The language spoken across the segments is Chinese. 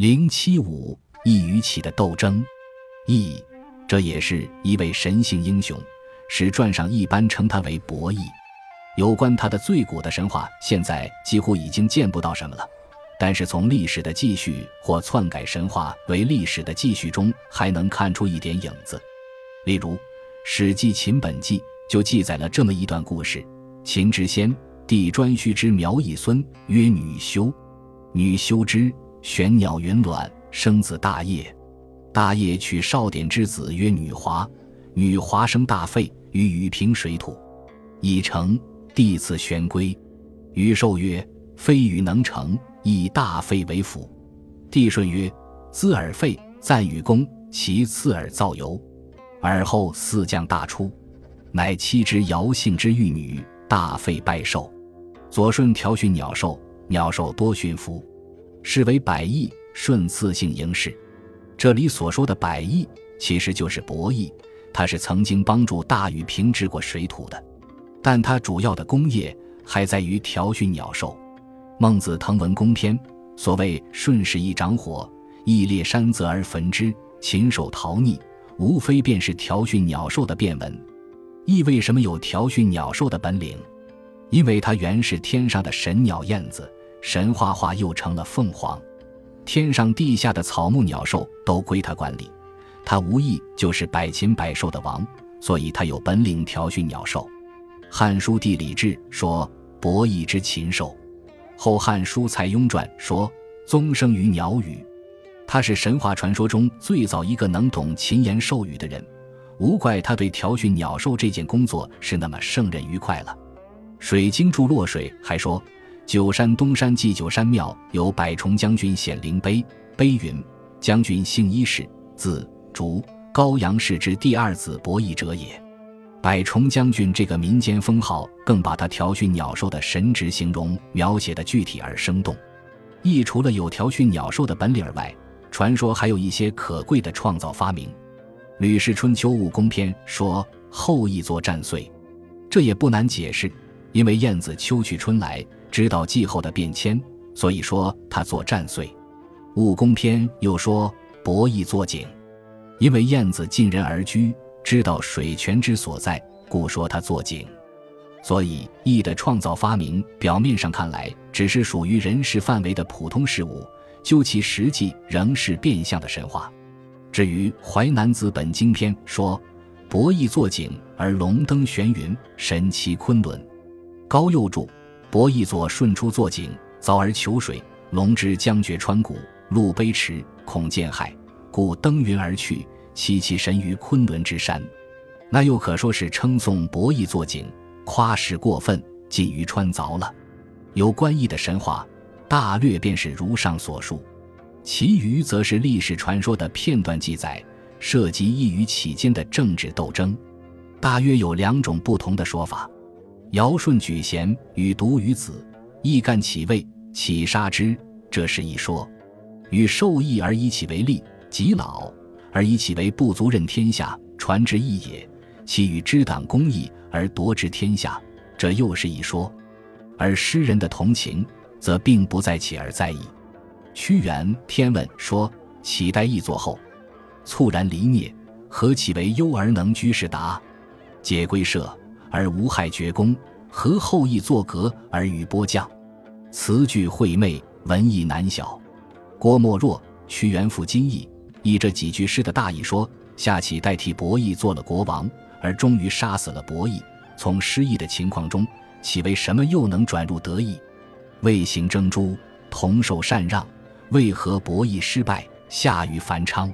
零七五义与起的斗争，义，这也是一位神性英雄，史传上一般称他为伯义。有关他的最古的神话，现在几乎已经见不到什么了。但是从历史的记叙或篡改神话为历史的记叙中，还能看出一点影子。例如，《史记·秦本纪》就记载了这么一段故事：秦之先帝颛顼之苗裔孙，曰女修。女修之，玄鸟云卵，生子大业。大业取少典之子，曰女华。女华生大费，于禹平水土，已成。帝赐玄龟。禹寿曰：“非禹能成。”以大费为辅，帝舜曰：“资尔废，赞禹公，其次尔造由。尔后四将大出，乃妻之尧姓之玉女，大费拜寿。左舜调训鸟兽，鸟兽多驯服，是为百亿。舜赐姓嬴氏。这里所说的百亿，其实就是伯益，他是曾经帮助大禹平治过水土的，但他主要的功业还在于调训鸟兽。孟子《滕文公篇》所谓“顺势一掌火，亦列山泽而焚之，禽兽逃匿”，无非便是调训鸟兽的变文。羿为什么有调训鸟兽的本领？因为它原是天上的神鸟燕子，神话化又成了凤凰，天上地下的草木鸟兽都归他管理，他无疑就是百禽百兽的王，所以他有本领调训鸟兽。《汉书·地理志》说：“伯益之禽兽。”后《汉书·蔡邕传》说：“宗生于鸟语，他是神话传说中最早一个能懂禽言兽语的人，无怪他对调训鸟兽这件工作是那么胜任愉快了。”水经注洛水还说：“九山东山祭九山庙有百重将军显灵碑，碑云：将军姓伊氏，字竹，高阳氏之第二子伯益者也。”百重将军这个民间封号，更把他调训鸟兽的神职形容描写的具体而生动。羿除了有调训鸟兽的本领外，传说还有一些可贵的创造发明。《吕氏春秋·武功篇》说后羿作战岁，这也不难解释，因为燕子秋去春来，知道季候的变迁，所以说他作战岁。《武功篇》又说博弈作井，因为燕子近人而居。知道水泉之所在，故说他作井。所以易的创造发明，表面上看来只是属于人事范围的普通事物，究其实际仍是变相的神话。至于《淮南子·本经篇》说：“博弈作井而龙登玄云，神奇昆仑。”高又注：“伯益作顺出作井，凿而求水，龙之将绝川谷，路悲池，恐见害，故登云而去。”栖其神于昆仑之山，那又可说是称颂伯益作井，夸饰过分，近于穿凿了。有关义的神话，大略便是如上所述，其余则是历史传说的片段记载，涉及义与起间的政治斗争，大约有两种不同的说法：尧舜举贤与独与子，亦干其位，起杀之，这是一说；与受益而以起为利，及老。而以其为不足任天下，传之义也；其与之党公义而夺之天下，这又是一说。而诗人的同情，则并不在起而在义。屈原《天问》说：“启代义作后，猝然离孽，何其为忧而能居士达？解归社而无害绝功，何后羿作革而与波将？词句晦昧，文意难晓。”郭沫若《屈原赋今义》。以这几句诗的大意说，夏启代替伯益做了国王，而终于杀死了伯益。从失意的情况中，岂为什么又能转入得意？未行征诛，同受禅让，为何伯益失败，下于繁昌？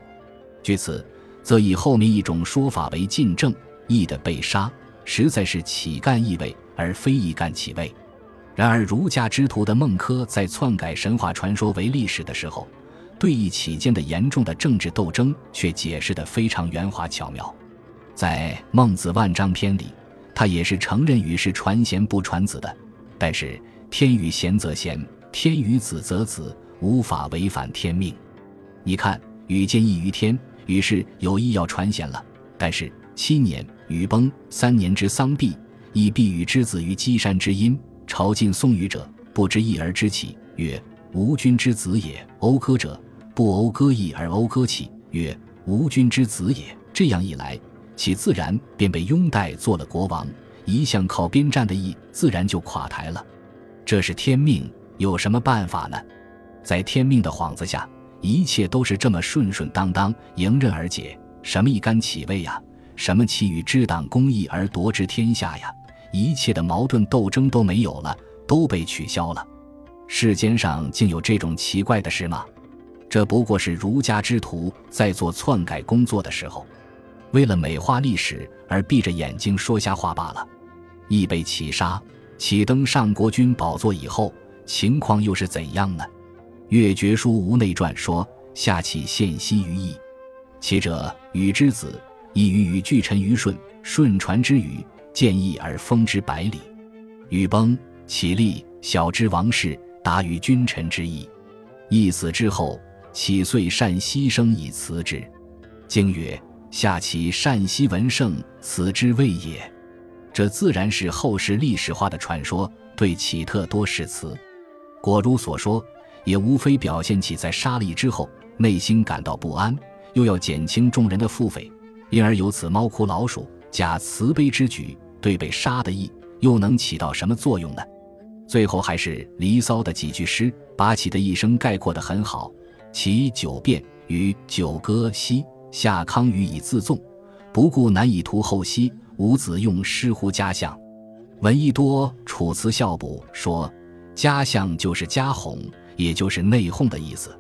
据此，则以后面一种说法为晋正，义的被杀，实在是乞干义位，而非一干其位。然而儒家之徒的孟轲在篡改神话传说为历史的时候。对弈起间的严重的政治斗争，却解释得非常圆滑巧妙。在《孟子万章篇》里，他也是承认禹是传贤不传子的。但是天与贤则贤，天与子则子，无法违反天命。你看，禹见异于天，于是有意要传贤了。但是七年禹崩，三年之丧毕，亦必与之子于箕山之阴。朝晋宋禹者，不知义而知起，曰：吾君之子也。讴歌者。不讴歌义而讴歌起，曰：“吾君之子也。”这样一来，其自然便被拥戴做了国王。一向靠边站的义，自然就垮台了。这是天命，有什么办法呢？在天命的幌子下，一切都是这么顺顺当当、迎刃而解。什么一干起位呀？什么其与之党公义而夺之天下呀？一切的矛盾斗争都没有了，都被取消了。世间上竟有这种奇怪的事吗？这不过是儒家之徒在做篡改工作的时候，为了美化历史而闭着眼睛说瞎话罢了。亦被起杀，启登上国君宝座以后，情况又是怎样呢？《越绝书·吴内传》说：“夏启献息于义，其者禹之子，亦与巨臣于舜，舜传之禹，见义而封之百里。禹崩，启立，晓之王室，达于君臣之义。义死之后，启遂善牺牲以辞之。经曰：夏启善息文圣，此之谓也。”这自然是后世历史化的传说，对启特多誓词。果如所说，也无非表现起在杀戮之后，内心感到不安，又要减轻众人的腹诽，因而有此猫哭老鼠、假慈悲之举。对被杀的义，又能起到什么作用呢？最后还是《离骚》的几句诗，把启的一生概括得很好：其九变与九歌兮，下康予以自纵，不顾难以图后兮。伍子用诗乎家相，闻一多《楚辞校补》说，家相就是家哄，也就是内讧的意思。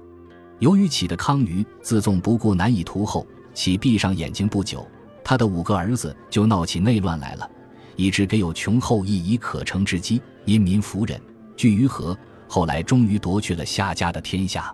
由于启的康瑜自纵不顾难以图后，其闭上眼睛不久，他的五个儿子就闹起内乱来了，以致给有穷后裔以可乘之机，因民服人，聚于和，后来终于夺去了夏家的天下。